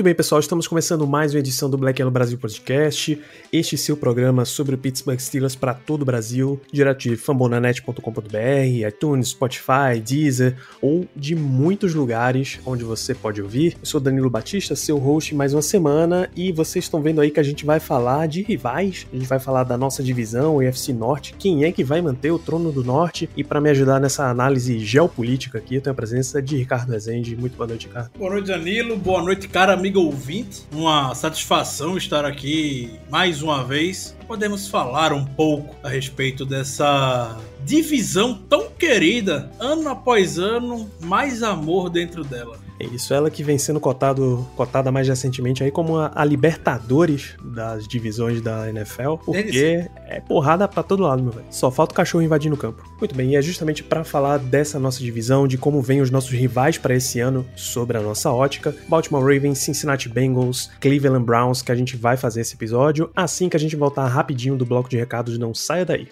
Muito bem, pessoal, estamos começando mais uma edição do Black Yellow Brasil Podcast. Este seu programa sobre o Pittsburgh Steelers para todo o Brasil, direto de fambonanet.com.br, iTunes, Spotify, Deezer ou de muitos lugares onde você pode ouvir. Eu sou Danilo Batista, seu host mais uma semana e vocês estão vendo aí que a gente vai falar de rivais, a gente vai falar da nossa divisão, o UFC Norte, quem é que vai manter o trono do Norte e para me ajudar nessa análise geopolítica aqui, eu tenho a presença de Ricardo Rezende. Muito boa noite, Ricardo. Boa noite, Danilo. Boa noite, cara amigo ouvinte. Uma satisfação estar aqui mais uma vez. Podemos falar um pouco a respeito dessa divisão tão querida, ano após ano, mais amor dentro dela. É isso, ela que vem sendo cotado, cotada mais recentemente aí como a, a Libertadores das divisões da NFL, porque é porrada pra todo lado, meu velho. Só falta o cachorro invadindo o campo. Muito bem, e é justamente para falar dessa nossa divisão, de como vêm os nossos rivais para esse ano, sobre a nossa ótica, Baltimore Ravens, Cincinnati Bengals, Cleveland Browns, que a gente vai fazer esse episódio, assim que a gente voltar rapidinho do bloco de recados, não saia daí.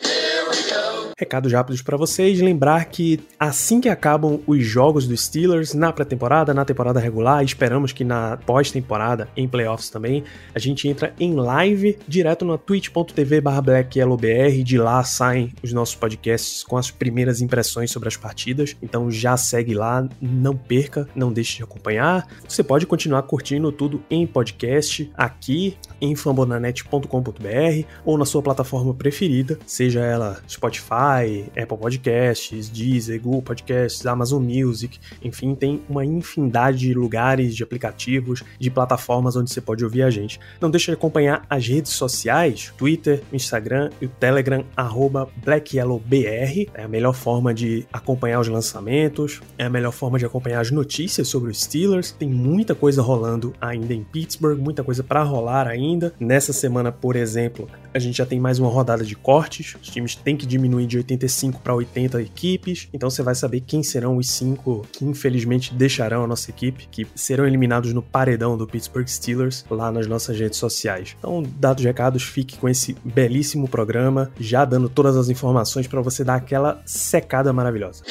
Recados rápidos para vocês. Lembrar que assim que acabam os jogos dos Steelers na pré-temporada, na temporada regular, esperamos que na pós-temporada, em playoffs também, a gente entra em live direto na twitch.tv blackyellowbr. De lá saem os nossos podcasts com as primeiras impressões sobre as partidas. Então já segue lá, não perca, não deixe de acompanhar. Você pode continuar curtindo tudo em podcast aqui em fambonanet.com.br ou na sua plataforma preferida, seja ela Spotify, Apple Podcasts, Deezer, Google Podcasts, Amazon Music, enfim, tem uma infinidade de lugares, de aplicativos, de plataformas onde você pode ouvir a gente. Não deixe de acompanhar as redes sociais, Twitter, Instagram e o Telegram, arroba BlackYellowBR, é a melhor forma de acompanhar os lançamentos, é a melhor forma de acompanhar as notícias sobre os Steelers, tem muita coisa rolando ainda em Pittsburgh, muita coisa para rolar ainda. Nessa semana, por exemplo, a gente já tem mais uma rodada de cortes. Os times têm que diminuir de 85 para 80 equipes. Então você vai saber quem serão os cinco que infelizmente deixarão a nossa equipe, que serão eliminados no paredão do Pittsburgh Steelers lá nas nossas redes sociais. Então, dados recados, fique com esse belíssimo programa, já dando todas as informações para você dar aquela secada maravilhosa.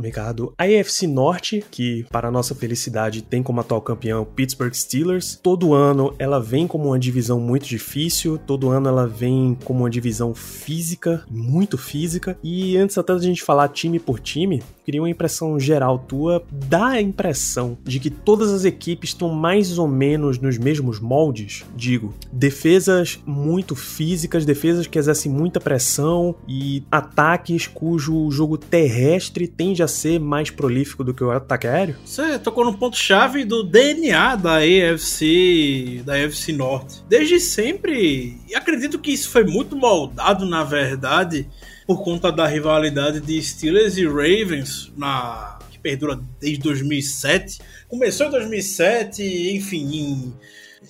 Ricardo, a AFC Norte, que para nossa felicidade tem como atual campeão Pittsburgh Steelers, todo ano ela vem como uma divisão muito difícil, todo ano ela vem como uma divisão física, muito física. E antes até da gente falar time por time, queria uma impressão geral tua, dá a impressão de que todas as equipes estão mais ou menos nos mesmos moldes, digo, defesas muito físicas, defesas que exercem muita pressão e ataques cujo jogo terrestre tende a ser mais prolífico do que o ataque aéreo? Você tocou no ponto chave do DNA da AFC, da AFC Norte. Desde sempre, e acredito que isso foi muito moldado na verdade por conta da rivalidade de Steelers e Ravens, na, que perdura desde 2007. Começou em 2007, enfim,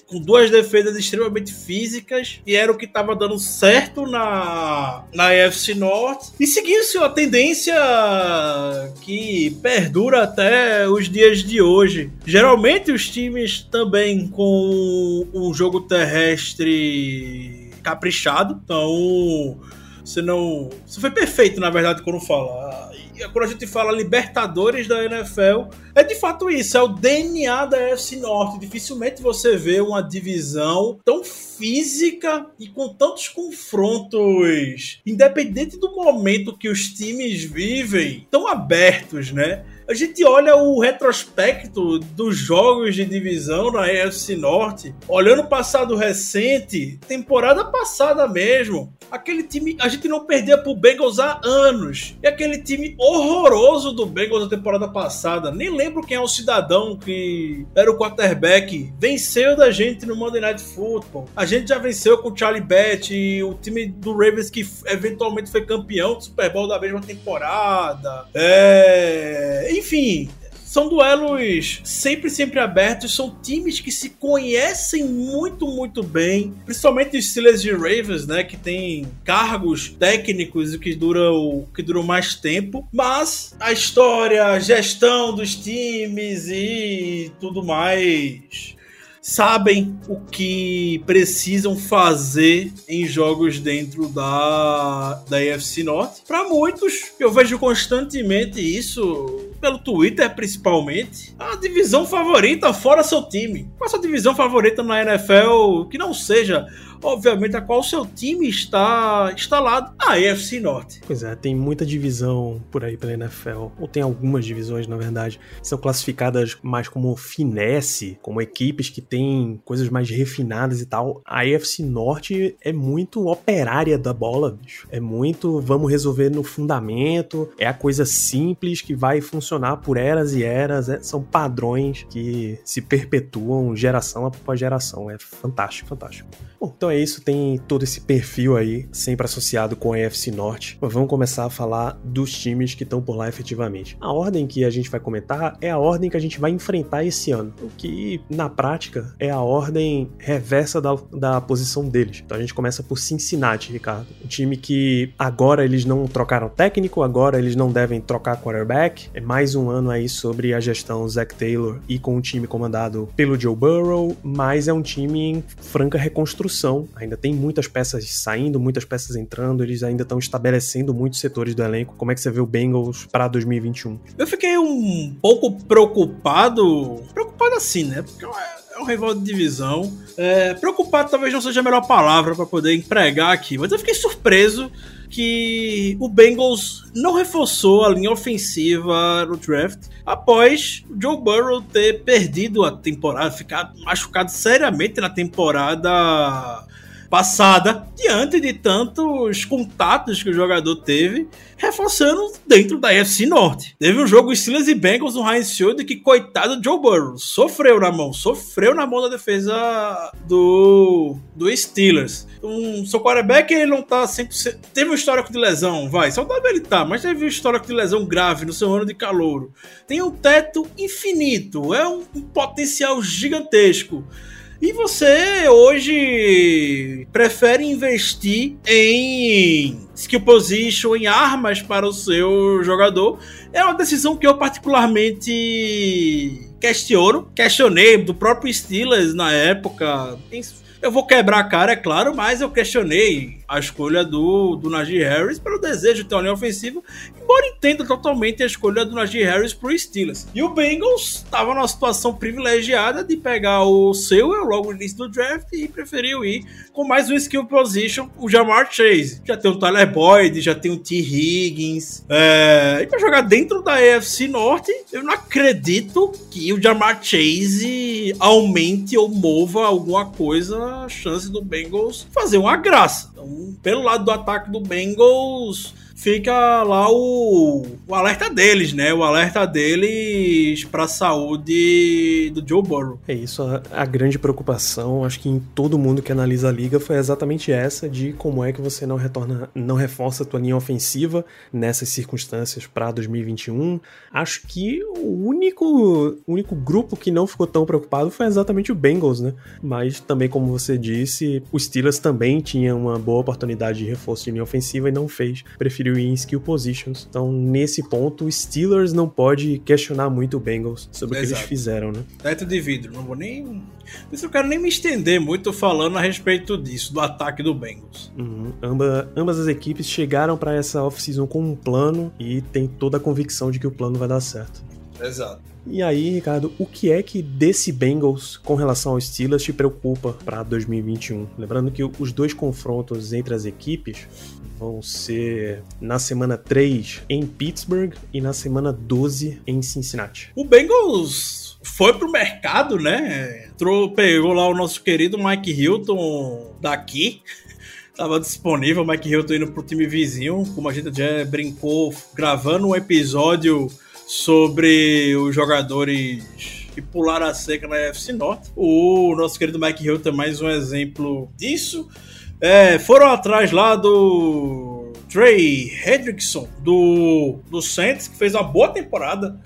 com duas defesas extremamente físicas, e era o que estava dando certo na, na AFC Norte. E seguiu-se uma tendência que perdura até os dias de hoje. Geralmente os times também com um jogo terrestre caprichado, então você não. Você foi perfeito, na verdade, quando fala. Quando a gente fala Libertadores da NFL, é de fato isso, é o DNA da FC Norte. Dificilmente você vê uma divisão tão física e com tantos confrontos, independente do momento que os times vivem, tão abertos, né? A gente olha o retrospecto dos jogos de divisão na AFC Norte, olhando o passado recente, temporada passada mesmo, aquele time, a gente não perdia pro Bengals há anos. E aquele time horroroso do Bengals da temporada passada, nem lembro quem é o cidadão que era o quarterback, venceu da gente no Monday Night Football. A gente já venceu com o Charlie Batch, o time do Ravens que eventualmente foi campeão do Super Bowl da mesma temporada. É enfim, são duelos sempre, sempre abertos. São times que se conhecem muito, muito bem. Principalmente os Steelers e Ravens, né? Que tem cargos técnicos que duram, que duram mais tempo. Mas a história, a gestão dos times e tudo mais sabem o que precisam fazer em jogos dentro da, da AFC Norte. Para muitos, eu vejo constantemente isso pelo Twitter principalmente. A divisão favorita fora seu time. Qual a sua divisão favorita na NFL que não seja obviamente, a qual seu time está instalado, a AFC Norte. Pois é, tem muita divisão por aí pela NFL, ou tem algumas divisões, na verdade, são classificadas mais como finesse, como equipes que têm coisas mais refinadas e tal. A AFC Norte é muito operária da bola, bicho. É muito, vamos resolver no fundamento, é a coisa simples que vai funcionar por eras e eras, é, são padrões que se perpetuam geração após geração. É fantástico, fantástico. Bom, então é isso, tem todo esse perfil aí, sempre associado com a AFC Norte. Mas vamos começar a falar dos times que estão por lá efetivamente. A ordem que a gente vai comentar é a ordem que a gente vai enfrentar esse ano, o que na prática é a ordem reversa da, da posição deles. Então a gente começa por Cincinnati, Ricardo. Um time que agora eles não trocaram técnico, agora eles não devem trocar quarterback. É mais um ano aí sobre a gestão Zach Taylor e com um time comandado pelo Joe Burrow, mas é um time em franca reconstrução construção, ainda tem muitas peças saindo, muitas peças entrando, eles ainda estão estabelecendo muitos setores do elenco. Como é que você vê o Bengals para 2021? Eu fiquei um pouco preocupado, preocupado assim, né? Porque é um rival de divisão. É, preocupado talvez não seja a melhor palavra para poder empregar aqui, mas eu fiquei surpreso que o Bengals não reforçou a linha ofensiva no draft após Joe Burrow ter perdido a temporada, ficado machucado seriamente na temporada passada, diante de tantos contatos que o jogador teve, reforçando dentro da FC Norte. Teve um jogo Steelers e Bengals no Heinz Field que, coitado do Joe Burrow, sofreu na mão, sofreu na mão da defesa do, do Steelers. Um, seu quarterback, ele não tá 100%... Teve um histórico de lesão, vai, saudável ele tá, mas teve um histórico de lesão grave no seu ano de calouro. Tem um teto infinito, é um, um potencial gigantesco. E você hoje prefere investir em skill position, em armas para o seu jogador. É uma decisão que eu particularmente questiono. Questionei do próprio Steelers na época. Eu vou quebrar a cara, é claro, mas eu questionei a escolha do, do Najee Harris pelo desejo de ter uma linha ofensiva, embora entenda totalmente a escolha do Najee Harris pro Steelers. E o Bengals estava numa situação privilegiada de pegar o seu logo no início do draft e preferiu ir com mais um skill position, o Jamar Chase. Já tem o Tyler Boyd, já tem o T. Higgins. É... E para jogar dentro da AFC Norte, eu não acredito que o Jamar Chase aumente ou mova alguma coisa a chance do Bengals fazer uma graça. Então, pelo lado do ataque do Bengals, fica lá o, o alerta deles, né? O alerta deles para a saúde do Joe Burrow. É isso, a, a, grande preocupação, acho que em todo mundo que analisa a liga foi exatamente essa de como é que você não retorna, não reforça a tua linha ofensiva nessas circunstâncias para 2021. Acho que o único, único grupo que não ficou tão preocupado foi exatamente o Bengals, né? Mas também como você disse, o Steelers também tinha uma boa oportunidade de reforço de linha ofensiva e não fez. Preferiu ir em skill positions. Então, nesse ponto, o Steelers não pode questionar muito o Bengals sobre Exato. o que eles fizeram, né? Teto de vidro, não vou nem. Isso eu quero nem me estender muito falando a respeito disso, do ataque do Bengals. Uhum. Amba, ambas as equipes chegaram para essa off-season com um plano e tem toda a convicção de que o plano vai dar certo. Exato. E aí, Ricardo, o que é que desse Bengals com relação aos Steelers te preocupa para 2021? Lembrando que os dois confrontos entre as equipes vão ser na semana 3 em Pittsburgh e na semana 12 em Cincinnati. O Bengals foi pro mercado, né? Entrou, pegou lá o nosso querido Mike Hilton daqui. Tava disponível, Mike Hilton indo pro time vizinho, como a gente já brincou, gravando um episódio sobre os jogadores que pularam a seca na FC Norte. O nosso querido Mike Hilton é mais um exemplo disso. É, foram atrás lá do Trey Hendrickson, do, do Saints, que fez uma boa temporada.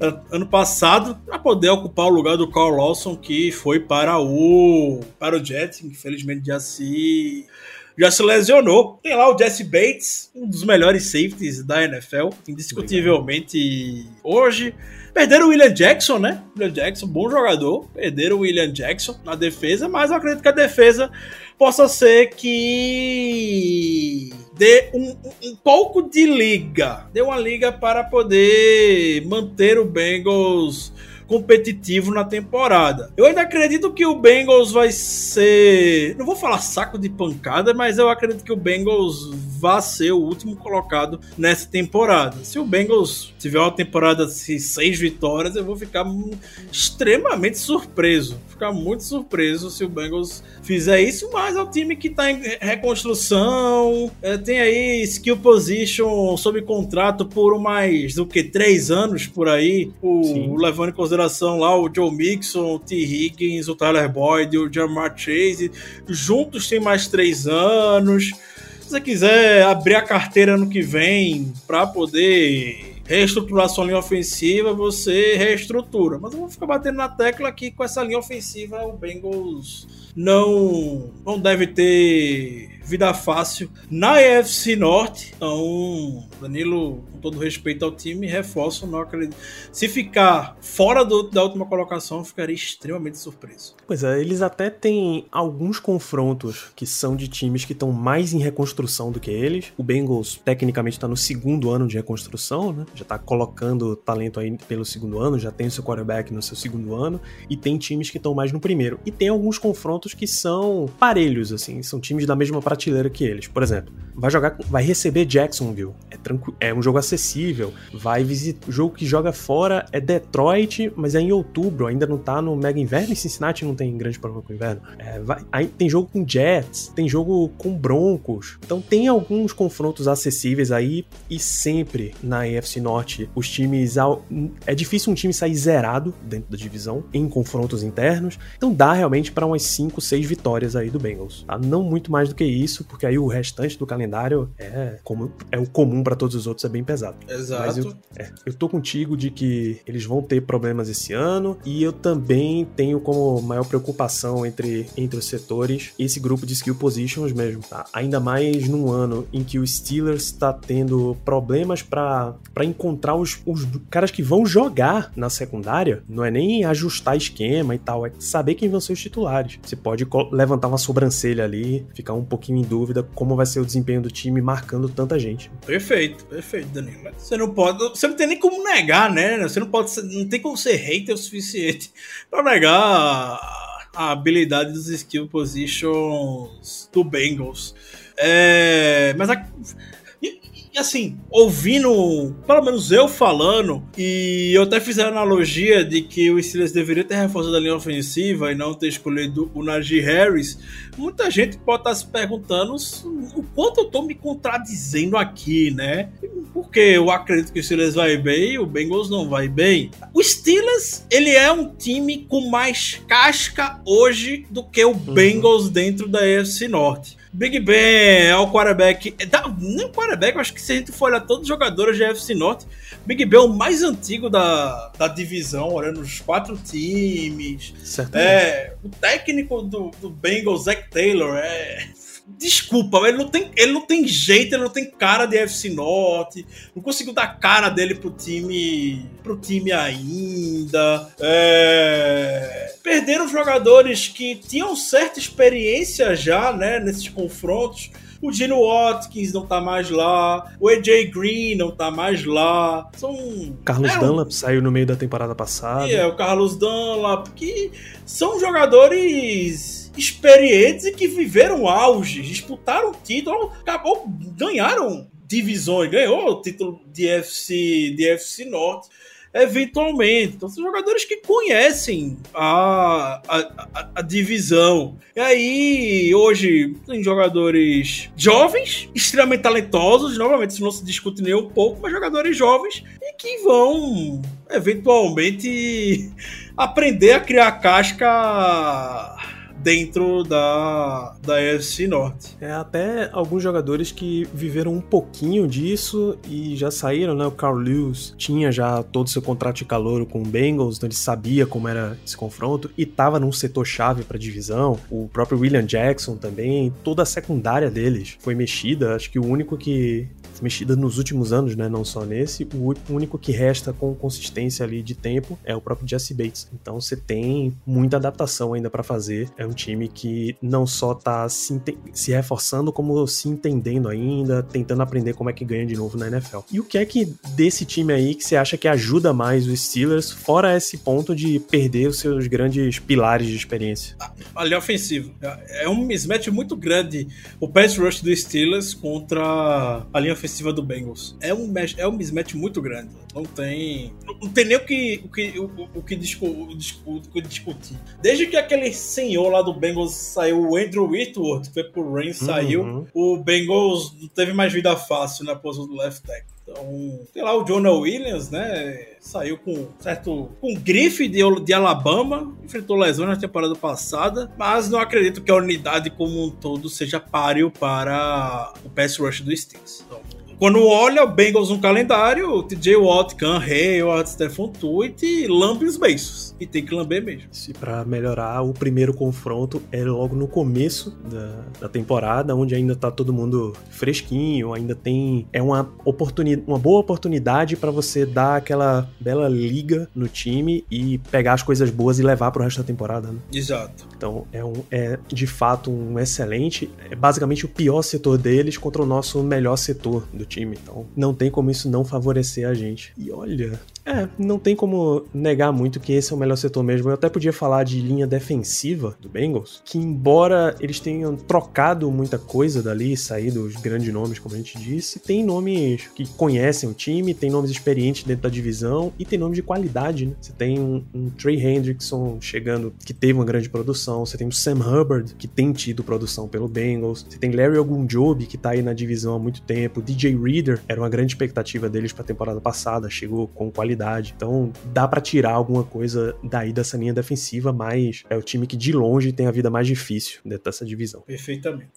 an- ano passado para poder ocupar o lugar do Carl Lawson que foi para o para o Jets, infelizmente já se já se lesionou. Tem lá o Jesse Bates, um dos melhores safeties da NFL, indiscutivelmente hoje. Perderam o William Jackson, né? William Jackson, bom jogador. Perderam o William Jackson na defesa, mas eu acredito que a defesa possa ser que dê um, um- pouco de liga. Dê uma liga para poder manter o Bengals competitivo na temporada. Eu ainda acredito que o Bengals vai ser, não vou falar saco de pancada, mas eu acredito que o Bengals vai ser o último colocado nessa temporada. Se o Bengals tiver uma temporada de seis vitórias, eu vou ficar extremamente surpreso. Ficar muito surpreso se o Bengals fizer isso, mas é um time que está em reconstrução, é, tem aí skill position sob contrato por mais do que três anos por aí, o, levando em consideração lá o Joe Mixon, o T. Higgins, o Tyler Boyd, o Jamar Chase, juntos tem mais três anos. Se você quiser abrir a carteira ano que vem para poder reestruturar sua linha ofensiva, você reestrutura. Mas eu vou ficar batendo na tecla que com essa linha ofensiva o Bengals não, não deve ter vida fácil na EFC Norte. Então, Danilo, com todo respeito ao time, reforço, não acredito. Se ficar fora do- da última colocação, ficaria extremamente surpreso. Pois é, eles até têm alguns confrontos que são de times que estão mais em reconstrução do que eles. O Bengals, tecnicamente, está no segundo ano de reconstrução, né? Já tá colocando talento aí pelo segundo ano, já tem o seu quarterback no seu segundo ano, e tem times que estão mais no primeiro. E tem alguns confrontos que são parelhos, assim, são times da mesma prateleira que eles. Por exemplo, vai jogar, vai receber Jacksonville, é, tranqui- é um jogo acessível. Vai visitar, o jogo que joga fora é Detroit, mas é em outubro, ainda não tá no mega inverno, e Cincinnati não tem grande problema com o inverno. É, vai- aí tem jogo com Jets, tem jogo com Broncos, então tem alguns confrontos acessíveis aí, e sempre na AFC Norte, os times, é difícil um time sair zerado dentro da divisão, em confrontos internos, então dá realmente para umas 5, 6 vitórias aí do Bengals, tá? Não muito mais do que isso, porque aí o restante do calendário é, como, é o comum para todos os outros, é bem pesado. Exato. Mas eu, é, eu tô contigo de que eles vão ter problemas esse ano e eu também tenho como maior preocupação entre, entre os setores esse grupo de skill positions mesmo, tá? Ainda mais num ano em que o Steelers está tendo problemas para encontrar os, os caras que vão jogar na secundária, não é nem ajustar esquema e tal, é saber quem vão ser os titulares. Você pode levantar uma sobrancelha ali, ficar um pouquinho em dúvida como vai ser o desempenho do time marcando tanta gente. Perfeito, perfeito, Mas Você não pode. Você não tem nem como negar, né? Você não pode não tem como ser hater o suficiente pra negar a, habilidade dos skill positions do Bengals. É, mas a- e, assim, ouvindo, pelo menos eu falando, e eu até fiz a analogia de que o Steelers deveria ter reforçado a linha ofensiva e não ter escolhido o Najee Harris. Muita gente pode estar se perguntando o quanto eu tô me contradizendo aqui, né? Porque eu acredito que o Steelers vai bem e o Bengals não vai bem. O Steelers, ele é um time com mais casca hoje do que o Bengals dentro da AFC Norte. Big Ben é o quarterback. é nem o quarterback, eu acho que se a gente for olhar todos os jogadores da AFC Norte, Big Ben é o mais antigo da, da divisão, olhando os quatro times. Certamente. É, o técnico do, do Bengals, Zach Taylor, é. Desculpa, ele não, tem, ele não tem jeito, ele não tem cara de FC Norte, não conseguiu dar cara dele pro time, pro time ainda. É, perderam jogadores que tinham certa experiência já, né, nesses confrontos. O Gino Watkins não tá mais lá, o AJ Green não tá mais lá. São Carlos é Dunlap saiu no meio da temporada passada. é o Carlos Dunlap, que são jogadores experientes e que viveram auge, disputaram título, acabou, ganharam divisões, ganhou o título de FC, de FC Norte eventualmente. Então são jogadores que conhecem a, a, a, divisão. E aí, hoje, tem jogadores jovens, extremamente talentosos, novamente isso não se discute nem um pouco, mas jogadores jovens e que vão eventualmente aprender a criar casca dentro da, da AFC Norte. É, até alguns jogadores que viveram um pouquinho disso e já saíram, né? O Carl Lewis tinha já todo o seu contrato de calor com o Bengals, então ele sabia como era esse confronto e tava num setor-chave pra divisão. O próprio William Jackson também, toda a secundária deles foi mexida. Acho que o único que mexida nos últimos anos, né? Não só nesse. O único que resta com consistência ali de tempo é o próprio Jesse Bates. Então você tem muita adaptação ainda para fazer. É um time que não só tá se, se, reforçando, como se entendendo ainda, tentando aprender como é que ganha de novo na NFL. E o que é que desse time aí que você acha que ajuda mais os Steelers, fora esse ponto de perder os seus grandes pilares de experiência? A linha ofensiva. É um mismatch muito grande o pass rush dos Steelers contra a linha ofensiva do Bengals. É um, é um mismatch muito grande. Não tem. Não tem nem o que, o que, o, o que, discu, o, o que discutir. Desde que aquele senhor lá do Bengals saiu, o Andrew Whitworth, que foi pro Rain, saiu, uhum. o Bengals não teve mais vida fácil na posição do left tackle. Então, sei lá, o Jonah Williams, né? Saiu com certo. com grife de, de Alabama, enfrentou lesões na temporada passada, mas não acredito que a unidade como um todo seja páreo para o pass rush do Steelers. Então, quando olha o Bengals no calendário, TJ Watt, Can Hayward, Stephen Tuitt lambe os beiços. E tem que lamber mesmo. Se para melhorar, o primeiro confronto é logo no começo da, da temporada, onde ainda tá todo mundo fresquinho, ainda tem. É uma, oportunidade, uma boa oportunidade para você dar aquela bela liga no time e pegar as coisas boas e levar pro resto da temporada. Né? Exato. Então é, um, é de fato um excelente. É basicamente o pior setor deles contra o nosso melhor setor do time. Então não tem como isso não favorecer a gente. E olha, é, não tem como negar muito que esse é o melhor setor mesmo. Eu até podia falar de linha defensiva do Bengals, que embora eles tenham trocado muita coisa dali, saído os grandes nomes, como a gente disse, tem nomes que conhecem o time, tem nomes experientes dentro da divisão e tem nomes de qualidade, né? Você tem um, um Trey Hendrickson chegando, que teve uma grande produção, você tem o Sam Hubbard, que tem tido produção pelo Bengals, você tem Larry Ogunjobi, que tá aí na divisão há muito tempo, DJ Reader, era uma grande expectativa deles pra temporada passada, chegou com qualidade qualidade. Então dá para tirar alguma coisa daí dessa linha defensiva, mas é o time que de longe tem a vida mais difícil dentro dessa divisão. Perfeitamente.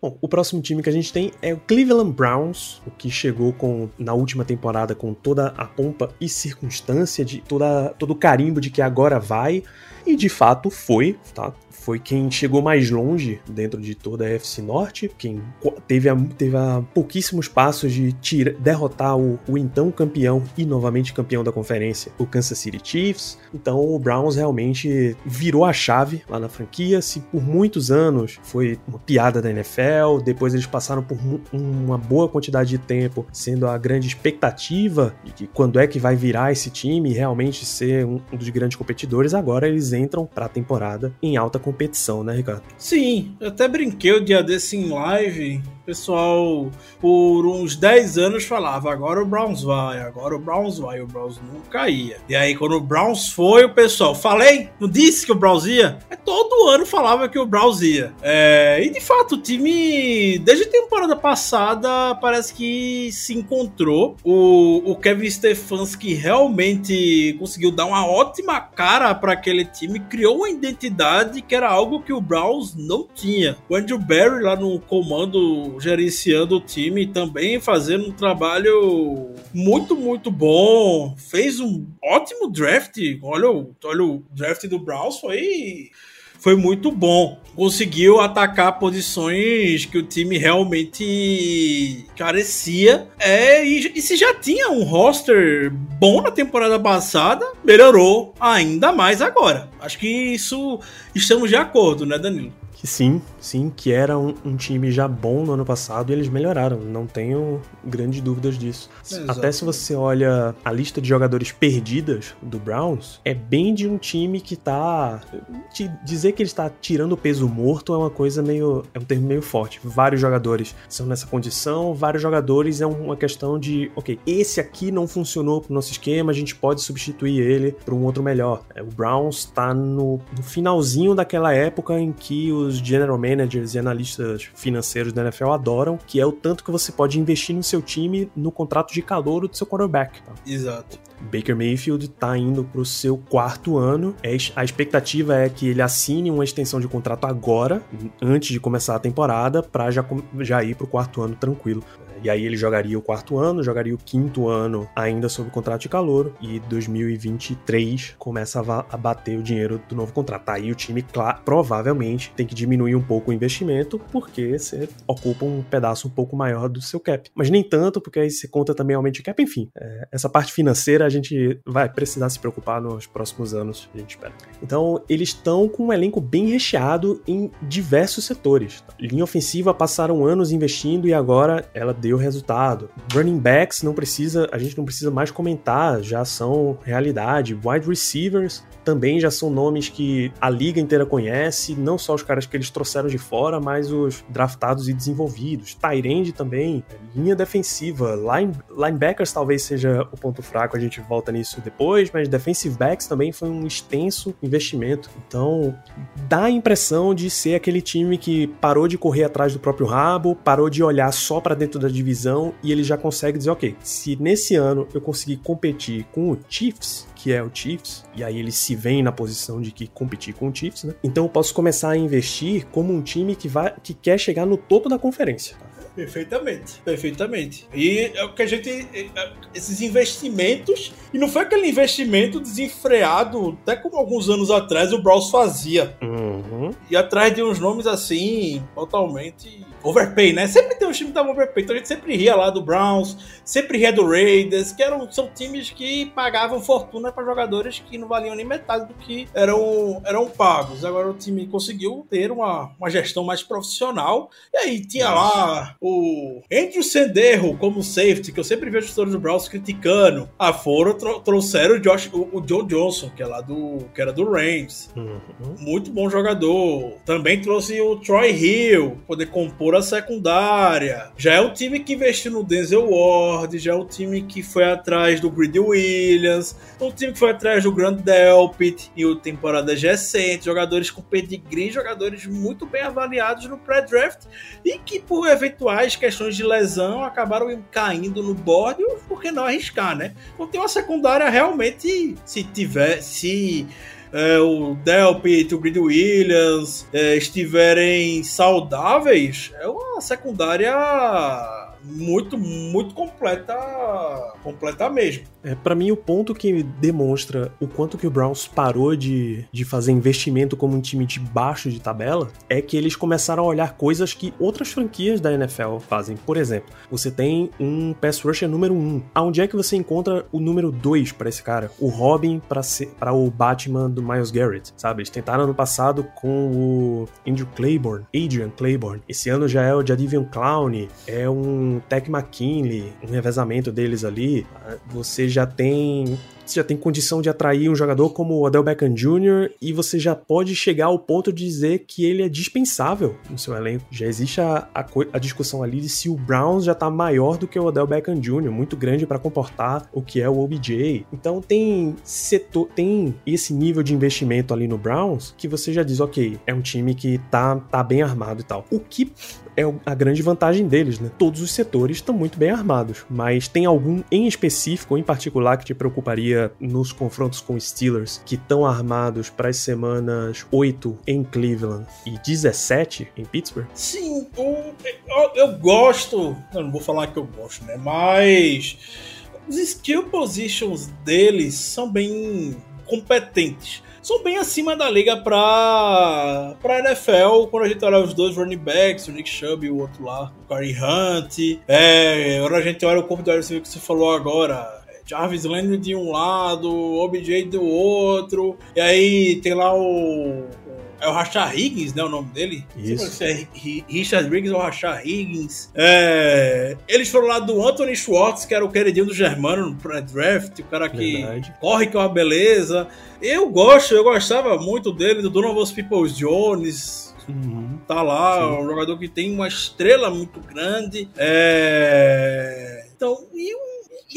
Bom, o próximo time que a gente tem é o Cleveland Browns, o que chegou com na última temporada com toda a pompa e circunstância de toda todo o carimbo de que agora vai e de fato foi, tá? Foi quem chegou mais longe dentro de toda a FC Norte, quem teve a, teve a pouquíssimos passos de tira, derrotar o, o, então campeão e novamente campeão da conferência, o Kansas City Chiefs. Então o Browns realmente virou a chave lá na franquia. Se por muitos anos foi uma piada da NFL, depois eles passaram por uma boa quantidade de tempo sendo a grande expectativa de que quando é que vai virar esse time realmente ser um, um dos grandes competidores, agora eles entram para a temporada em alta competição competição, né, Ricardo? Sim, eu até brinquei o dia desse em live. Pessoal, por uns 10 anos, falava: agora o Browns vai, agora o Browns vai. O Browns nunca ia. E aí, quando o Browns foi, o pessoal, falei, não disse que o Browns ia? É, todo ano falava que o Browns ia. É, e de fato, o time, desde a temporada passada, parece que se encontrou. O, o Kevin Stefanski realmente conseguiu dar uma ótima cara para aquele time, criou uma identidade que era algo que o Browns não tinha. O Andrew Barry lá no comando, gerenciando o time, também fazendo um trabalho muito, muito bom. Fez um ótimo draft. Olha, olha o draft do Browns foi foi muito bom. Conseguiu atacar posições que o time realmente carecia. É, e, e, se já tinha um roster bom na temporada passada, melhorou ainda mais agora. Acho que isso estamos de acordo, né, Danilo? Que sim, sim, que era um, um, time já bom no ano passado e eles melhoraram, não tenho grandes dúvidas disso. Até se você olha a lista de jogadores perdidas do Browns, é bem de um time que tá. Dizer que ele está tirando peso morto é uma coisa meio. é um termo meio forte. Vários jogadores são nessa condição, vários jogadores é uma questão de, ok, esse aqui não funcionou pro nosso esquema, a gente pode substituir ele por um outro melhor. É, o Browns tá no, no finalzinho daquela época em que o os general managers e analistas financeiros da NFL adoram, que é o tanto que você pode investir no seu time no contrato de calor do seu quarterback. Tá? Exato. Baker Mayfield tá indo pro seu quarto ano. É, a expectativa é que ele assine uma extensão de contrato agora, antes de começar a temporada, para já, já ir pro quarto ano tranquilo. E aí ele jogaria o quarto ano, jogaria o quinto ano ainda sob contrato de calor e 2023 começa a, bater o dinheiro do novo contrato. Aí o time cla- provavelmente tem que diminuir um pouco o investimento porque você ocupa um pedaço um pouco maior do seu cap. Mas nem tanto, porque aí você conta também aumente o cap. Enfim, é, essa parte financeira a gente vai precisar se preocupar nos próximos anos, a gente espera. Então, eles estão com um elenco bem recheado em diversos setores. Linha ofensiva passaram anos investindo e agora ela deu resultado. Running backs não precisa, a gente não precisa mais comentar, já são realidade. Wide receivers também já são nomes que a liga inteira conhece, não só os caras que eles trouxeram de fora, mas os draftados e desenvolvidos. Tyrande também, linha defensiva, line, linebackers talvez seja o ponto fraco, a gente volta nisso depois, mas defensive backs também foi um extenso investimento. Então, dá a impressão de ser aquele time que parou de correr atrás do próprio rabo, parou de olhar só para dentro da divisão e ele já consegue dizer, ok, se nesse ano eu conseguir competir com o Chiefs, que é o Chiefs, e aí ele se vê na posição de que competir com o Chiefs, né? Então eu posso começar a investir como um time que vai que quer chegar no topo da conferência. Perfeitamente, perfeitamente. E é o que a gente. é, é, Esses investimentos. E não foi aquele investimento desenfreado, até como alguns anos atrás o Browns fazia. Uhum. E atrás de uns nomes assim, totalmente overpay, né? Sempre tem um time que tava overpay. Então a gente sempre ria lá do Browns, sempre ria do Raiders, que eram, são times que pagavam fortuna para jogadores que não valiam nem metade do que eram, eram pagos. Agora o time conseguiu ter uma, uma gestão mais profissional. E aí tinha lá o Andrew Senderro como safety, que eu sempre vejo os torcedores do Browns criticando. Ah, foram, tro- trouxeram o, Josh, o, o Joe Johnson, que é lá do, que era do Rams Uhum. muito bom jogador. Também trouxe o Troy Hill, poder compor a secundária. Já é um time que investiu no Denzel Ward, já é um time que foi atrás do Greedy Williams, um time que foi atrás do Grant Delpit em temporadas recentes, jogadores com pedigree, jogadores muito bem avaliados no pré-draft e que por eventuais questões de lesão acabaram caindo no board, por que não arriscar, né? Então tem uma secundária realmente, se tiver, se é, o Delpit, o Greedy Williams é, estiverem saudáveis, é uma secundária muito, muito completa, completa mesmo. É, para mim, o ponto que demonstra o quanto que o Browns parou de, de fazer investimento como um time de baixo de tabela é que eles começaram a olhar coisas que outras franquias da NFL fazem. Por exemplo, você tem um pass rusher número 1. Aonde é que você encontra o número 2 para esse cara? O Robin para o Batman do Miles Garrett, sabe? Eles tentaram no passado com o Andrew Claiborne, Adrian Claiborne. Esse ano já é o Jadivian Clowney, é um Tech McKinley, um revezamento deles ali. Você já tem você já tem condição de atrair um jogador como o Odell Beckham Jr. e você já pode chegar ao ponto de dizer que ele é dispensável no seu elenco. Já existe a, a, a discussão ali de se o Browns já tá maior do que o Odell Beckham Jr., muito grande para comportar o que é o OBJ. Então tem setor, tem esse nível de investimento ali no Browns que você já diz, ok, é um time que tá, tá bem armado e tal. O que é a grande vantagem deles, né? Todos os setores estão muito bem armados, mas tem algum em específico, em particular, que te preocuparia nos confrontos com Steelers, que estão armados para as semanas 8 em Cleveland e 17 em Pittsburgh? Sim, o- eu, eu gosto. Eu não vou falar que eu gosto, né? Mas os skill positions deles são bem competentes. São bem acima da liga pra, pra NFL, quando a gente olha os dois running backs, o Nick Chubb e o outro lá, o Gary Hunt. É, quando a gente olha o corpo do receiver que você falou agora, Jarvis Landry de um lado, OBJ do outro, e aí tem lá o. É o Rashad Higgins, né? O nome dele? Isso. se é Ri- Richard Riggs ou Rashad Higgins. É, eles foram lá do Anthony Schwartz, que era o queridinho do Germano no pré-draft, o cara que Verdade. corre que é uma beleza. Eu gosto, eu gostava muito dele, do Donovan Peoples Jones. Uhum. Tá lá, Sim. um jogador que tem uma estrela muito grande. É... Então, e, o-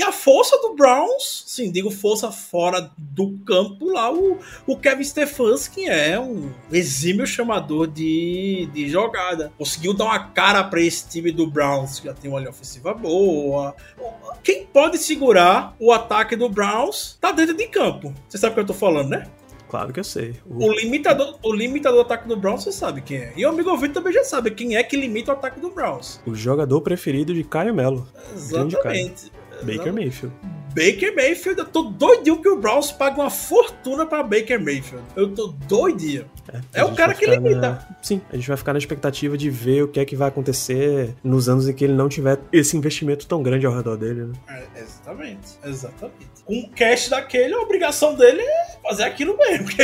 e a força do Browns, sim, digo força fora do campo lá, o, o Kevin Stefanski é um exímio chamador de, de jogada. Conseguiu dar uma cara para esse time do Browns, que já tem uma linha ofensiva boa. Quem pode segurar o ataque do Browns tá dentro de campo. Você sabe o que eu tô falando, né? Claro que eu sei. O- O limitador, o limitador do ataque do Browns, você sabe quem é. E o amigo ouvinte também já sabe quem é que limita o ataque do Browns. O jogador preferido de Caio Melo. Exatamente. Baker Mayfield. Baker Mayfield, eu tô doidinho que o Browns pague uma fortuna pra Baker Mayfield. Eu tô doidinho. É A o cara que limita. na- Sim, a gente vai ficar na expectativa de ver o que é que vai acontecer nos anos em que ele não tiver esse investimento tão grande ao redor dele, né? É, exatamente, exatamente. Com o cash daquele, a obrigação dele é fazer aquilo mesmo que,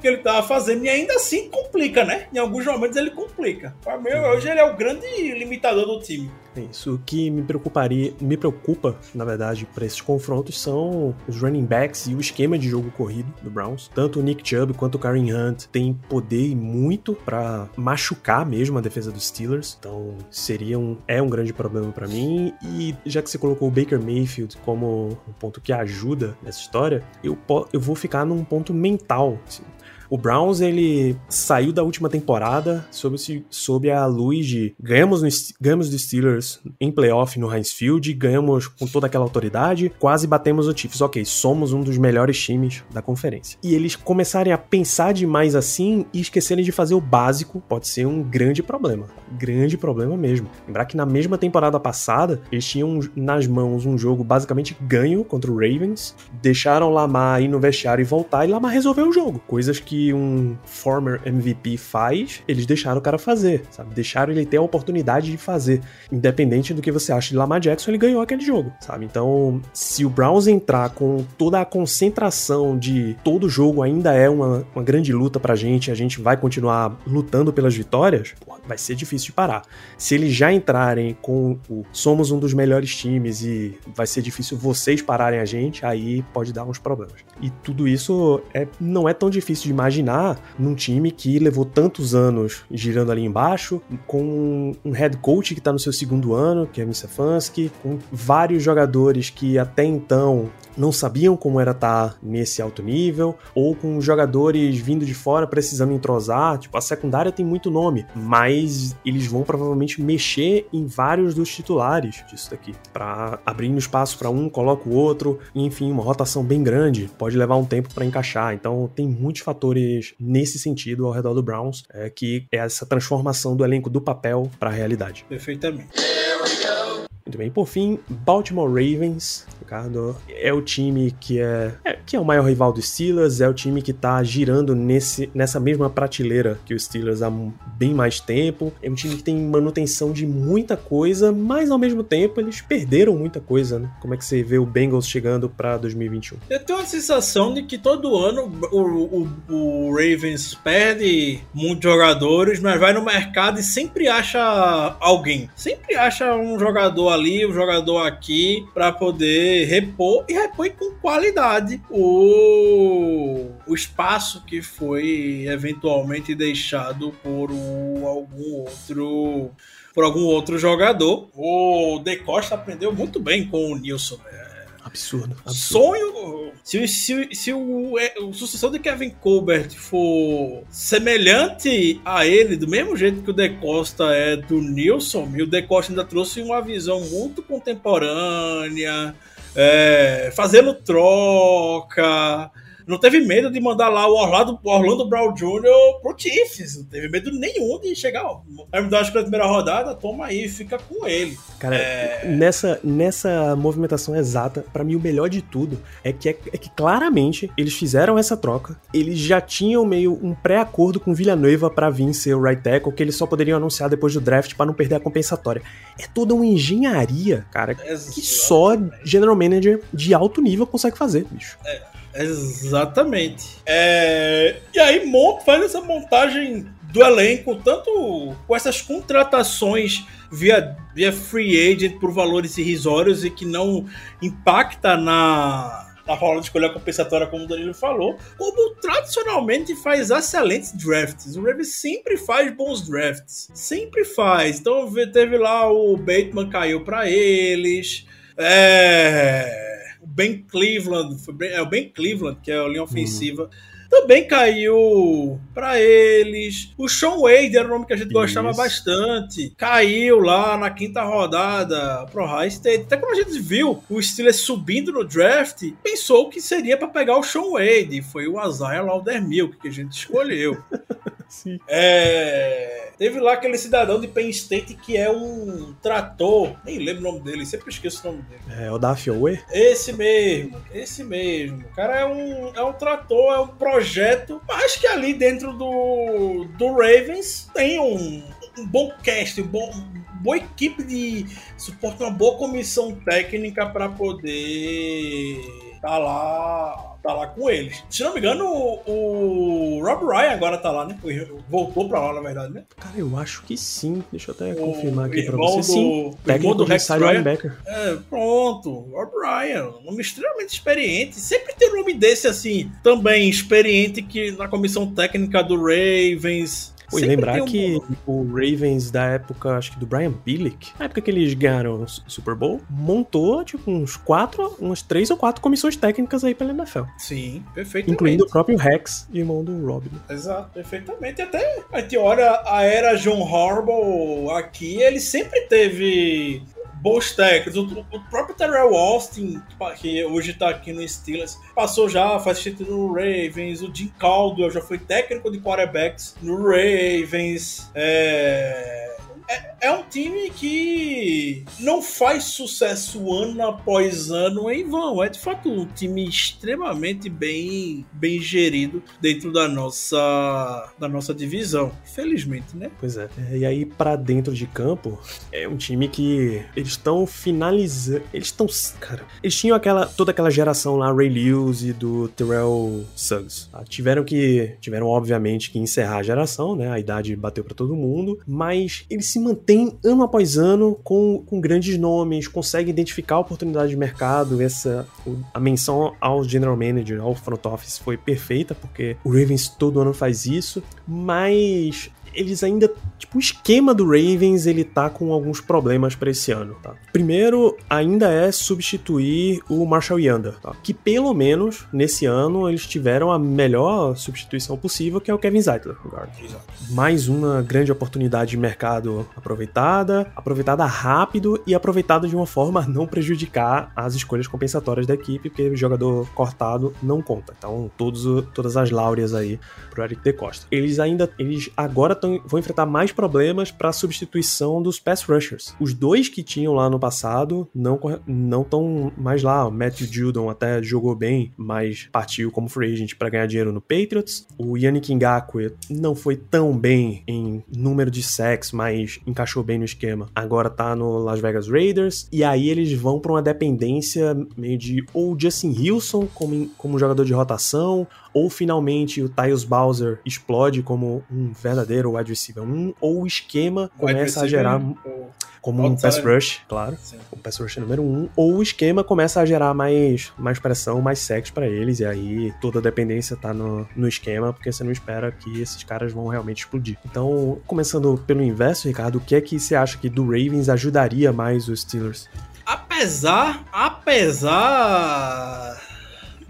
que ele tava fazendo. E ainda assim complica, né? Em alguns momentos ele complica. Pra mim, hoje ele é o grande limitador do time. É isso. O que me preocuparia, me preocupa, na verdade, para esses confrontos são os running backs e o esquema de jogo corrido do Browns. Tanto o Nick Chubb quanto o Karen Hunt têm poder e muito pra machucar mesmo a defesa dos Steelers. Então, seria um é um grande problema pra mim e já que você colocou o Baker Mayfield como um ponto que ajuda nessa história, eu eu vou ficar num ponto mental, assim. O Browns, ele saiu da última temporada sob, sob a luz de ganhamos, no, ganhamos dos Steelers em playoff no Heinz Field, ganhamos com toda aquela autoridade, quase batemos o Chiefs. Ok, somos um dos melhores times da conferência. E eles começarem a pensar demais assim e esquecerem de fazer o básico, pode ser um grande problema. Grande problema mesmo. Lembrar que na mesma temporada passada, eles tinham nas mãos um jogo basicamente ganho contra o Ravens, deixaram Lamar ir no vestiário e voltar, e Lamar resolveu o jogo. Coisas que um former MVP faz, eles deixaram o cara fazer, sabe? Deixaram ele ter a oportunidade de fazer. Independente do que você acha de Lamar Jackson, ele ganhou aquele jogo, sabe? Então, se o Browns entrar com toda a concentração de todo jogo ainda é uma, uma grande luta pra gente, a gente vai continuar lutando pelas vitórias, porra, vai ser difícil de parar. Se eles já entrarem com o somos um dos melhores times e vai ser difícil vocês pararem a gente, aí pode dar uns problemas. E tudo isso é, não é tão difícil de imaginar num time que levou tantos anos girando ali embaixo, com um head coach que tá no seu segundo ano, que é o Stefanski, com vários jogadores que até então não sabiam como era estar nesse alto nível, ou com jogadores vindo de fora precisando entrosar. Tipo, a secundária tem muito nome, mas eles vão provavelmente mexer em vários dos titulares disso daqui, para abrindo espaço para um, coloca o outro, enfim, uma rotação bem grande, pode levar um tempo para encaixar. Então, tem muitos fatores nesse sentido ao redor do Browns, é, que é essa transformação do elenco do papel para a realidade. Perfeitamente. Muito bem, por fim, Baltimore Ravens, Ricardo, é o time que é, é- que é o maior rival dos Steelers, é o time que tá girando nesse, nessa mesma prateleira que os Steelers há bem mais tempo, é um time que tem manutenção de muita coisa, mas ao mesmo tempo eles perderam muita coisa, né? Como é que você vê o Bengals chegando pra 2021? Eu tenho a sensação de que todo ano o, o- o Ravens perde muitos jogadores, mas vai no mercado e sempre acha alguém. Sempre acha um jogador ali, um jogador aqui, pra poder repor e repõe com qualidade o, o espaço que foi eventualmente deixado por um- algum outro. Por algum outro jogador. O De Costa aprendeu muito bem com o Nilson. Absurdo. absurdo. Sonho. Se, se, se o, é, o sucessor de Kevin Colbert for semelhante a ele, do mesmo jeito que o De Costa é do Nilson, e o De Costa ainda trouxe uma visão muito contemporânea, é, fazendo troca. Não teve medo de mandar lá o Orlando, o Orlando Brown Jr. pro Chiefs. Não teve medo nenhum de chegar. Ó, vai me dar acho que na primeira rodada, toma aí, fica com ele. Cara, É. nessa, nessa movimentação exata, pra mim o melhor de tudo é que, é, é que claramente eles fizeram essa troca, eles já tinham meio um pré-acordo com Villanueva pra vir ser o right tackle, que eles só poderiam anunciar depois do draft pra não perder a compensatória. É toda uma engenharia, cara, que só general manager de alto nível consegue fazer, bicho. Exatamente. É, E aí monta, faz essa montagem do elenco, tanto com essas contratações via, via free agent por valores irrisórios e que não impacta na, na rola de escolha compensatória, como o Danilo falou, como tradicionalmente faz excelentes drafts. O Ravens sempre faz bons drafts. Sempre faz. Então teve lá o Bateman caiu para eles. É, Ben Cleveland, é o Ben Cleveland, que é a linha ofensiva. Também caiu pra eles. O Sean Wade era um nome que a gente gostava Isso. bastante. Caiu lá na quinta rodada pro High State. Até quando a gente viu o Steelers subindo no draft, pensou que seria pra pegar o Sean Wade. Foi o Isaiah Laudermilk que a gente escolheu. Sim. É, Teve lá aquele cidadão de Penn State que é um trator, nem lembro o nome dele, sempre esqueço o nome dele. É o Daffy Owe. Esse mesmo, esse mesmo. O cara é um, é um trator, é um projeto, mas que ali dentro do, do Ravens tem um, um bom cast, um bom, uma boa equipe de suporte, uma boa comissão técnica para poder tá lá. Tá lá com eles. Se não me engano, o, o Rob Ryan agora tá lá, né? Voltou pra lá, na verdade, né? Cara, eu acho que sim. Deixa eu até O confirmar aqui pra você. do- Sim. Técnico do Rex Ryan. linebacker. É, pronto. Rob Ryan, um nome extremamente experiente. Sempre tem um nome desse, assim, também experiente que na comissão técnica do Ravens. Pô, e lembrar um que o Ravens da época, acho que do Brian Billick, na época que eles ganharam o Super Bowl, montou, tipo, uns quatro, umas três ou quatro comissões técnicas aí pela NFL. Sim, perfeitamente. Incluindo o próprio Rex, irmão do Rob. né? Exato, perfeitamente. Até a olha a era John Harbaugh aqui, ele sempre teve bons técnicos. O, o próprio Terrell Austin, que hoje tá aqui no Steelers, passou já, faz título no Ravens. O Jim Caldwell já foi técnico de quarterbacks no Ravens. É... É, é um time que não faz sucesso ano após ano em vão. É de fato um time extremamente bem, bem gerido dentro da nossa, da nossa divisão. Infelizmente, né? Pois é. E aí, pra dentro de campo, é um time que eles estão finalizando. Eles estão. Cara, eles tinham aquela, toda aquela geração lá, Ray Lewis e do Terrell Suggs. tá? Tiveram que. Tiveram, obviamente, que encerrar a geração, né? A idade bateu pra todo mundo. Mas eles se mantêm ano após ano com, com grandes nomes, conseguem identificar a oportunidade de mercado. Essa, a menção ao general manager, ao front office foi perfeita, porque o Ravens todo ano faz isso. Mas eles ainda, tipo, o esquema do Ravens, ele tá com alguns problemas pra esse ano, tá? Primeiro, ainda é substituir o Marshall Yanda, tá? Que pelo menos nesse ano eles tiveram a melhor substituição possível, que é o Kevin Zeitler. Mais uma grande oportunidade de mercado aproveitada, aproveitada rápido e aproveitada de uma forma a não prejudicar as escolhas compensatórias da equipe, porque o jogador cortado não conta. Então, todos, todas as láureas aí pro Eric De Costa. Eles ainda, eles agora tão, vão enfrentar mais problemas para substituição dos pass rushers. Os dois que tinham lá no passado não não estão mais lá. O Matthew Judon até jogou bem, mas partiu como free agent para ganhar dinheiro no Patriots. O Yannick Ngakwe não foi tão bem em número de sacks, mas encaixou bem no esquema. Agora tá no Las Vegas Raiders e aí eles vão para uma dependência meio de ou Justin Wilson como, como jogador de rotação ou finalmente o Tyus Bowser explode como um verdadeiro wide receiver 1, ou o esquema começa a gerar como um pass rush, claro, Sim. o pass rush número 1, ou o esquema começa a gerar mais, mais pressão, mais sacks pra eles, e aí toda a dependência tá no, no esquema, porque você não espera que esses caras vão realmente explodir. Então, começando pelo inverso, Ricardo, o que é que você acha que do Ravens ajudaria mais os Steelers? Apesar, apesar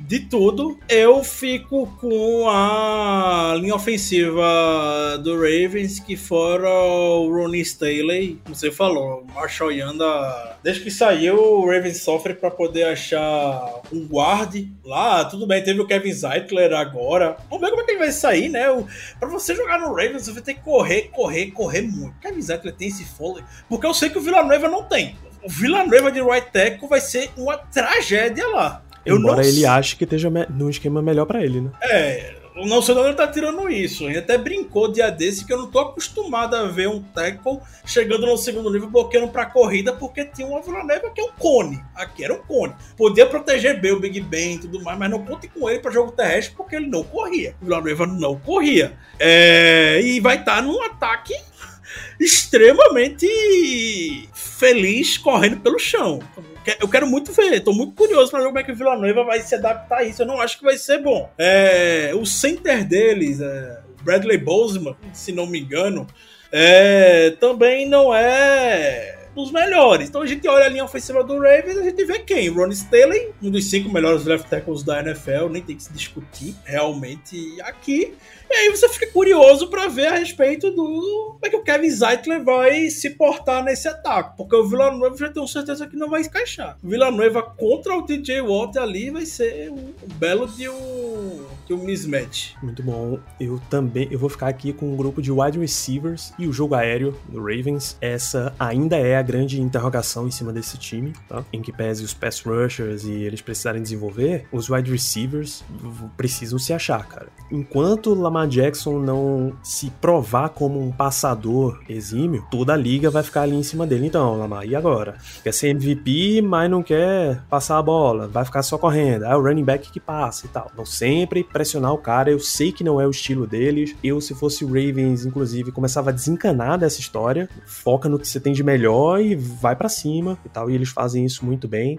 de tudo, eu fico com a linha ofensiva do Ravens, que fora o Ronnie Staley, como você falou, o Marshall Yanda, desde que saiu, o Ravens sofre para poder achar um guard lá, tudo bem, teve o Kevin Zeitler agora, vamos ver como é que ele vai sair, né, o, pra você jogar no Ravens, você vai ter que correr, correr, correr muito, Kevin Zeitler tem esse fôlego, porque eu sei que o Villanueva não tem, o Villanueva de right tackle vai ser uma tragédia lá. Eu Embora ele ache que esteja num esquema melhor pra ele, né? É, de onde ele tá tirando isso. Ele até brincou dia desse que eu não tô acostumado a ver um tackle chegando no segundo nível bloqueando pra corrida porque tinha uma Villaneva que é um cone. Aqui era um cone. Podia proteger bem o Big Ben e tudo mais, mas não conte com ele pra jogo terrestre porque ele não corria. O Villaneva não corria. É, e vai estar num ataque extremamente feliz correndo pelo chão. Eu quero muito ver, tô muito curioso pra ver como é que o Villanueva vai se adaptar a isso. Eu não acho que vai ser bom. É, o center deles, é, Bradley Bozeman, se não me engano, é, também não é dos melhores. Então a gente olha a linha ofensiva do Ravens, a gente vê quem? Ron Staley, um dos cinco melhores left tackles da NFL, nem tem que se discutir realmente aqui. E aí você fica curioso para ver a respeito do como é que o Kevin Zeitler vai se portar nesse ataque, porque o Villanueva já tenho certeza que não vai encaixar. Villanueva contra o TJ Watt ali vai ser um belo de um, de um mismatch. Muito bom. Eu também eu vou ficar aqui com um grupo de wide receivers e o jogo aéreo do Ravens. Essa ainda é a grande interrogação em cima desse time, tá? Em que pese os pass rushers e eles precisarem desenvolver, os wide receivers precisam se achar, cara. Enquanto Lamar Jackson não se provar como um passador exímio, toda a liga vai ficar ali em cima dele. Então, Lamar, e agora? Quer ser MVP, mas não quer passar a bola, vai ficar só correndo. É o running back que passa e tal. Então, sempre pressionar o cara. Eu sei que não é o estilo deles. Eu, se fosse o Ravens, inclusive, começava a desencanar dessa história. Foca no que você tem de melhor e vai para cima e tal. E eles fazem isso muito bem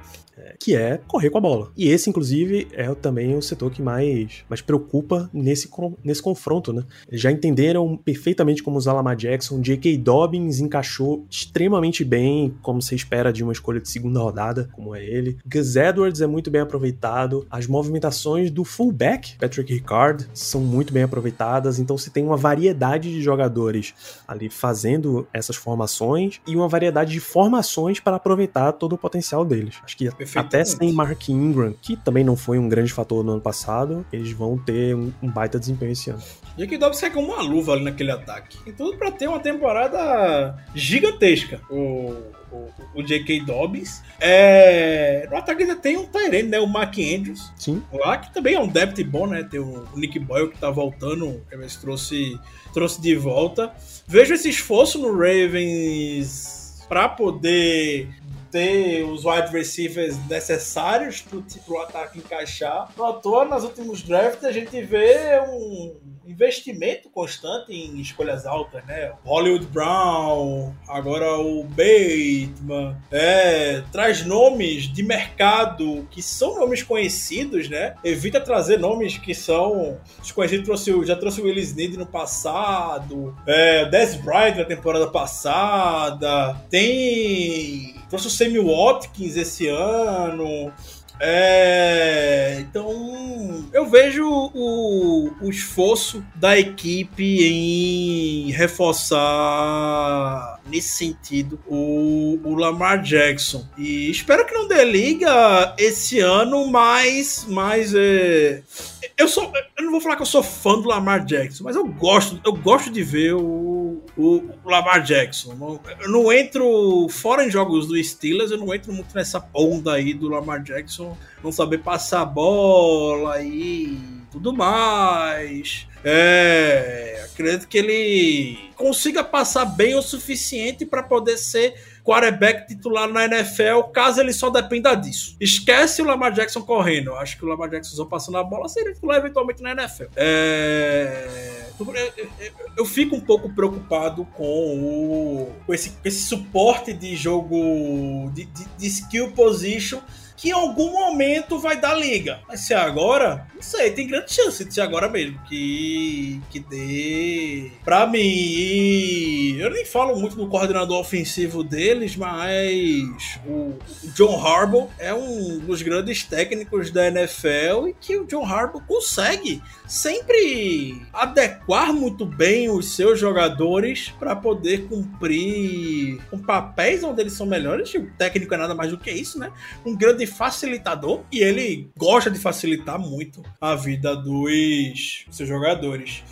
que é correr com a bola. E esse, inclusive, é também o setor que mais, mais preocupa nesse, nesse confronto, né? Já entenderam perfeitamente como usar Lamar Jackson, J.K. Dobbins encaixou extremamente bem, como se espera de uma escolha de segunda rodada, como é ele. Gus Edwards é muito bem aproveitado, as movimentações do fullback, Patrick Ricard, são muito bem aproveitadas, então se tem uma variedade de jogadores ali fazendo essas formações e uma variedade de formações para aproveitar todo o potencial deles. Acho que até sem Mark Ingram, que também não foi um grande fator no ano passado, eles vão ter um, um baita desempenho esse ano. E que Dobbs sai como uma luva ali naquele ataque. Tem tudo para ter uma temporada gigantesca. O, o, o J.K. Dobbs. É, no ataque ainda tem um Tyrene, né? O Mark Andrews. Sim. Lá que também é um depth bom, né? Tem o Nick Boyle que tá voltando. Eles trouxe, trouxe de volta. Vejo esse esforço no Ravens para poder ter os wide receivers necessários para o ataque encaixar. Não à toa, nos últimos drafts, a gente vê um investimento constante em escolhas altas, né? Hollywood Brown, agora o Bateman, é, traz nomes de mercado que são nomes conhecidos, né? Evita trazer nomes que são desconhecidos. Trouxe, já trouxe o Willis Need no passado, é, o Dez Bryant na temporada passada, tem trouxe o Sammy Watkins esse ano. É, então eu vejo o, o, esforço da equipe em reforçar nesse sentido o, o, Lamar Jackson e espero que não dê liga esse ano, mas, mas é, eu sou eu não vou falar que eu sou fã do Lamar Jackson, mas eu gosto eu gosto de ver o, o, Lamar Jackson. Eu não entro fora em jogos do Steelers, eu não entro muito nessa onda aí do Lamar Jackson não saber passar a bola e tudo mais. É, acredito que ele consiga passar bem o suficiente para poder ser quarterback titular na NFL, caso ele só dependa disso. Esquece o Lamar Jackson correndo. Acho que o Lamar Jackson só passando a bola seria titular eventualmente na NFL. É... Eu fico um pouco preocupado com, o... com esse, esse suporte de jogo de, de, de skill position que em algum momento vai dar liga. Mas se é agora, não sei, tem grande chance de ser agora mesmo. Que, que dê. Pra mim, eu nem falo muito do coordenador ofensivo deles, mas o, John Harbaugh é um dos grandes técnicos da NFL e que o John Harbaugh consegue sempre adequar muito bem os seus jogadores para poder cumprir com papéis onde eles são melhores. O técnico é nada mais do que isso, né? Um grande facilitador e ele gosta de facilitar muito a vida dos seus jogadores.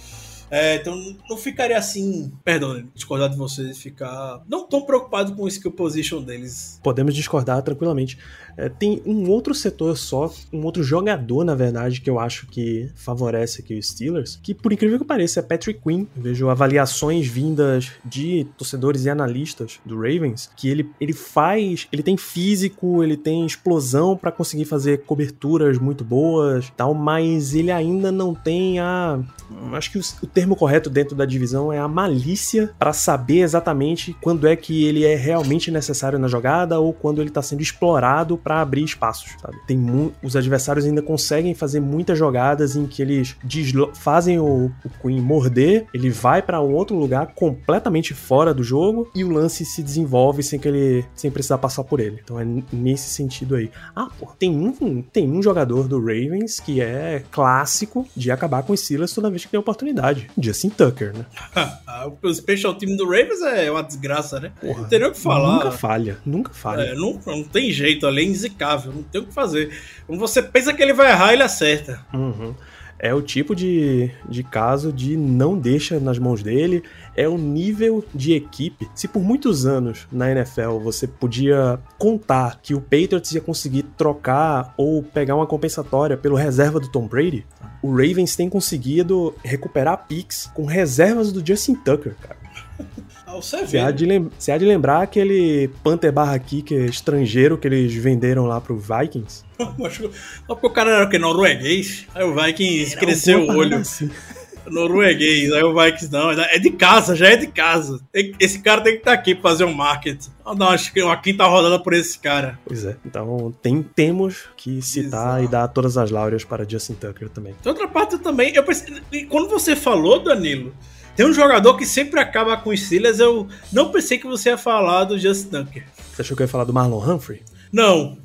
É, então não ficaria assim, perdão, discordar de vocês, ficar não tão preocupado com o skill position deles. Podemos discordar tranquilamente. É, tem um outro setor só, um outro jogador, na verdade, que eu acho que favorece aqui os Steelers, que por incrível que pareça é Patrick Quinn. Eu vejo avaliações vindas de torcedores e analistas do Ravens, que ele, ele faz, ele tem físico, ele tem explosão para conseguir fazer coberturas muito boas, tal, mas ele ainda não tem a, acho que o, o termo correto dentro da divisão é a malícia para saber exatamente quando é que ele é realmente necessário na jogada ou quando ele tá sendo explorado para abrir espaços, sabe? Tem os adversários ainda conseguem fazer muitas jogadas em que eles fazem o, o Queen morder, ele vai para um outro lugar completamente fora do jogo e o lance se desenvolve sem que ele sem precisar passar por ele. Então é nesse sentido aí. Ah, pô, tem um tem um jogador do Ravens que é clássico de acabar com os Steelers toda vez que tem oportunidade. Justin Tucker, né? o special team do Ravens é uma desgraça, né? Porra, não tem nem o que falar. Nunca falha, nunca falha. É, não, não tem jeito, ali é inzicável, não tem o que fazer. Quando você pensa que ele vai errar, ele acerta. Uhum é o tipo de, de caso de não deixa nas mãos dele, é o nível de equipe. Se por muitos anos na NFL você podia contar que o Patriots ia conseguir trocar ou pegar uma compensatória pelo reserva do Tom Brady, o Ravens tem conseguido recuperar picks com reservas do Justin Tucker, cara. Você, você, há de você há de lembrar aquele Panther barra kicker estrangeiro que eles venderam lá pro Vikings? Só porque o cara era o que? Norueguês? Aí o Vikings era cresceu um o olho. Assim. Norueguês, aí o Vikings não, é de casa, já é de casa. Esse cara tem que estar tá aqui pra fazer um marketing. Vamos dar uma, uma quinta rodada por esse cara. Pois é, então tem, temos que citar Exato. e dar todas as láureas para Justin Tucker também. De outra parte também, eu pensei, quando você falou, Danilo, tem um jogador que sempre acaba com os Steelers. Eu não pensei que você ia falar do Justin Tucker. Você achou que eu ia falar do Marlon Humphrey? Não.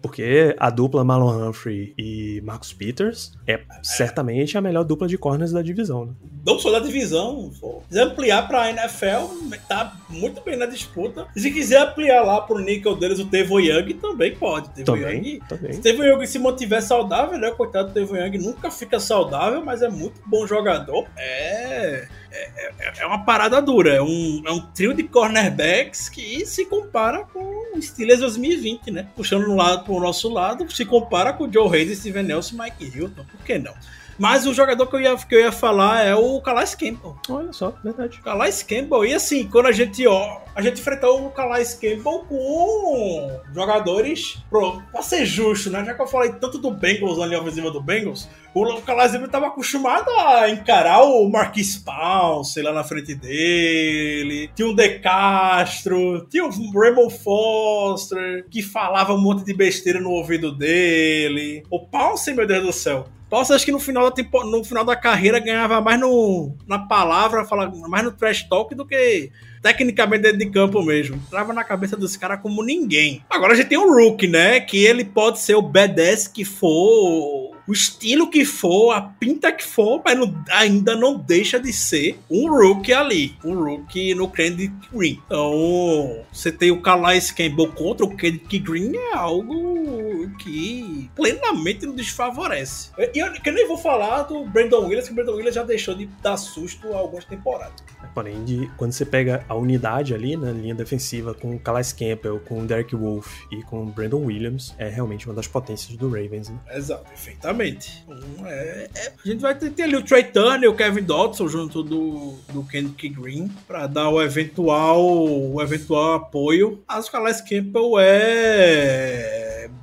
Porque a dupla Marlon Humphrey e Marcus Peters é certamente a melhor dupla de corners da divisão. Né? Não só da divisão. Se quiser ampliar pra NFL, tá muito bem na disputa. Se quiser ampliar lá pro níquel deles, o Tevo Young também pode. Tevo também, Young, também. Se Tevo Young se mantiver saudável, né? Coitado do Tevo Young nunca fica saudável, mas é muito bom jogador. É. É, é, é, uma parada dura. É um, é um trio de cornerbacks que se compara com o Steelers 2020, né? Puxando no lado pro nosso lado, se compara com o Joe Hayes, Steven Nelson e Mike Hilton. Por que não? Mas o jogador que eu ia, que eu ia falar é o Calais Campbell. Olha só, verdade. Calais Campbell. E assim, quando a gente, ó, a gente enfrentou o Calais Campbell com jogadores, pro, pra ser justo, né? Já que eu falei tanto do Bengals ali ofensiva do Bengals, o Calais Campbell tava acostumado a encarar o Marquis Pounce lá na frente dele. Tinha o De Castro, tinha o Raymond Foster, que falava um monte de besteira no ouvido dele. O Pounce, meu Deus do céu Posso acho que no final da tempo, no final da carreira ganhava mais no, na palavra, mais no trash talk do que tecnicamente dentro de campo mesmo. Trava na cabeça dos caras como ninguém. Agora a gente tem o Rook, né? Que ele pode ser o badass que for, o estilo que for, a pinta que for, mas não, ainda não deixa de ser um Rook ali. Um Rook no Candy Green. Então, você tem o Calais Campbell contra o Candy Green é algo que plenamente nos desfavorece. E eu, eu, nem vou falar do Brandon Williams, que o Brandon Williams já deixou de dar susto há algumas temporadas. Porém, de, quando você pega a unidade ali na linha defensiva com o Calais Campbell, com o Derek Wolf e com o Brandon Williams, é realmente uma das potências do Ravens. Né? Exato, perfeitamente. É, é, a gente vai ter, ter ali o Trey Turner e o Kevin Dodson junto do, do Kendrick Green para dar o eventual, o eventual apoio. Mas o Calais Campbell é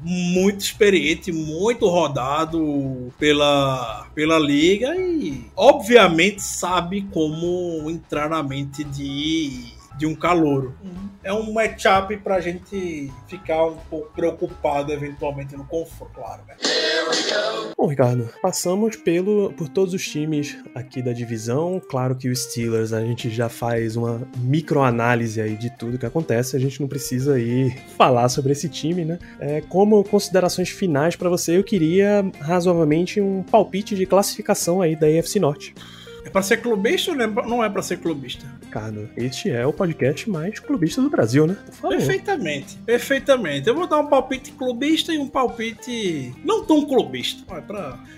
muito experiente, muito rodado pela, pela liga e obviamente sabe como entrar na mente de de um calouro. Uhum. É um matchup pra gente ficar um pouco preocupado eventualmente no confronto, claro. Né? Bom, Ricardo, passamos pelo, por todos os times aqui da divisão. Claro que o Steelers a gente já faz uma microanálise aí de tudo que acontece. A gente não precisa aí falar sobre esse time, né? É, como considerações finais para você, eu queria razoavelmente um palpite de classificação aí da AFC Norte. É pra ser clubista ou não é pra ser clubista? Cara, este é o podcast mais clubista do Brasil, né? Perfeitamente, perfeitamente. Eu vou dar um palpite clubista e um palpite não tão clubista.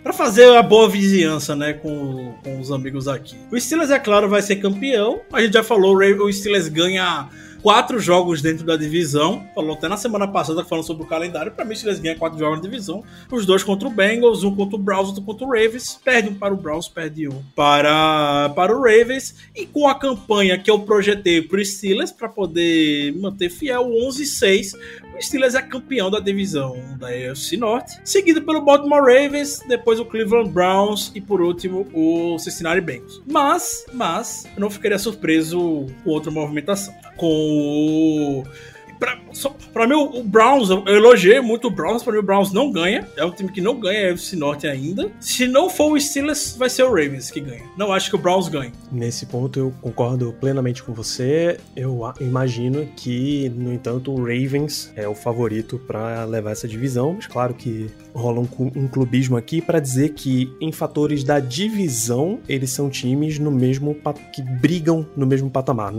Pra fazer a boa vizinhança, né, com, com os amigos aqui. O Steelers, é claro, vai ser campeão. A gente já falou, o Steelers ganha quatro jogos dentro da divisão. Falou até na semana passada falando sobre o calendário. Pra mim, se eles ganham quatro jogos na divisão, os dois contra o Bengals, um contra o Browns, outro contra o Ravens. Perde um para o Browns, perde um para, para o Ravens. E com a campanha que eu projetei pro Steelers para poder manter fiel 11-6, Steelers é campeão da divisão da AFC Norte, seguido pelo Baltimore Ravens, depois o Cleveland Browns e por último o Cincinnati Bengals. Mas, mas, eu não ficaria surpreso com outra movimentação. Com o Pra, só, pra mim, o, Browns, eu elogiei muito o Browns. Pra mim, o Browns não ganha. É um time que não ganha a Norte ainda. Se não for o Steelers, vai ser o Ravens que ganha. Não acho que o Browns ganhe. Nesse ponto, eu concordo plenamente com você. Eu imagino que, no entanto, o Ravens é o favorito para levar essa divisão. Mas claro que rola um, um clubismo aqui para dizer que, em fatores da divisão, eles são times no mesmo que brigam no mesmo patamar.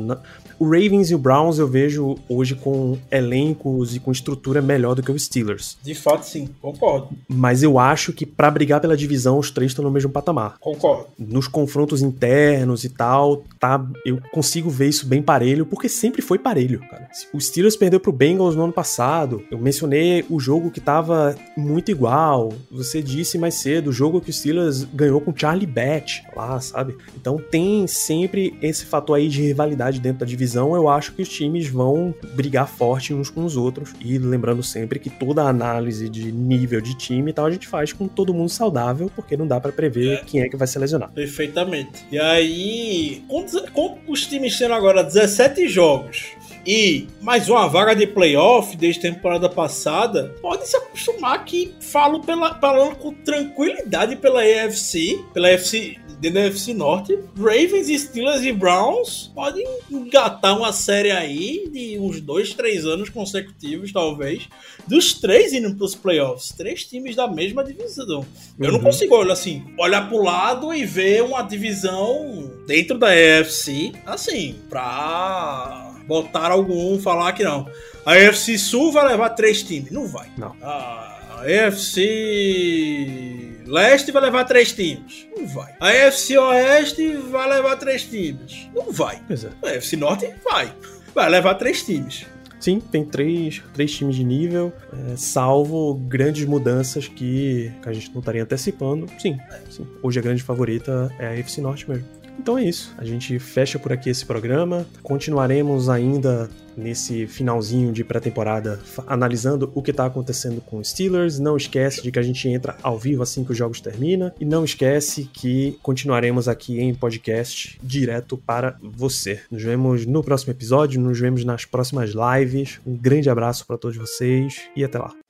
O Ravens e o Browns eu vejo hoje com elencos e com estrutura melhor do que os Steelers. De fato, sim, concordo. Mas eu acho que para brigar pela divisão, os três estão no mesmo patamar. Concordo. Nos confrontos internos e tal, tá, eu consigo ver isso bem parelho, porque sempre foi parelho, cara. O Steelers perdeu pro Bengals no ano passado. Eu mencionei o jogo que tava muito igual. Você disse mais cedo, o jogo que o Steelers ganhou com Charlie Batch lá, sabe? Então tem sempre esse fator aí de rivalidade dentro da divisão, eu acho que os times vão brigar forte uns com os outros. E lembrando sempre que toda análise de nível de time e tal a gente faz com todo mundo saudável, porque não dá para prever é. quem é que vai se lesionar. Perfeitamente. E aí, com, os times tendo agora 17 jogos, e mais uma vaga de playoff desde a temporada passada, pode se acostumar que falo pela, falando com tranquilidade pela AFC, pela dentro da UFC Norte, Ravens, Steelers e Browns podem engatar uma série aí de uns dois, três anos consecutivos, talvez, dos três indo para os playoffs. Três times da mesma divisão. Eu uhum. não consigo olhar assim, olhar para o lado e ver uma divisão dentro da AFC, assim, pra botar algum falar que não. A AFC Sul vai levar três times. Não vai. Não. A AFC Leste vai levar três times. Não vai. A FC Oeste vai levar três times. Não vai. Pois é. A FC Norte vai. Vai levar três times. Sim, tem três, três times de nível, é, salvo grandes mudanças que, que, a gente não estaria antecipando. Sim, sim, hoje a grande favorita é a FC Norte mesmo. Então é isso. A gente fecha por aqui esse programa. Continuaremos ainda nesse finalzinho de pré-temporada analisando o que está acontecendo com os Steelers. Não esquece de que a gente entra ao vivo assim que os jogos terminam. E não esquece que continuaremos aqui em podcast direto para você. Nos vemos no próximo episódio, nos vemos nas próximas lives. Um grande abraço para todos vocês e até lá.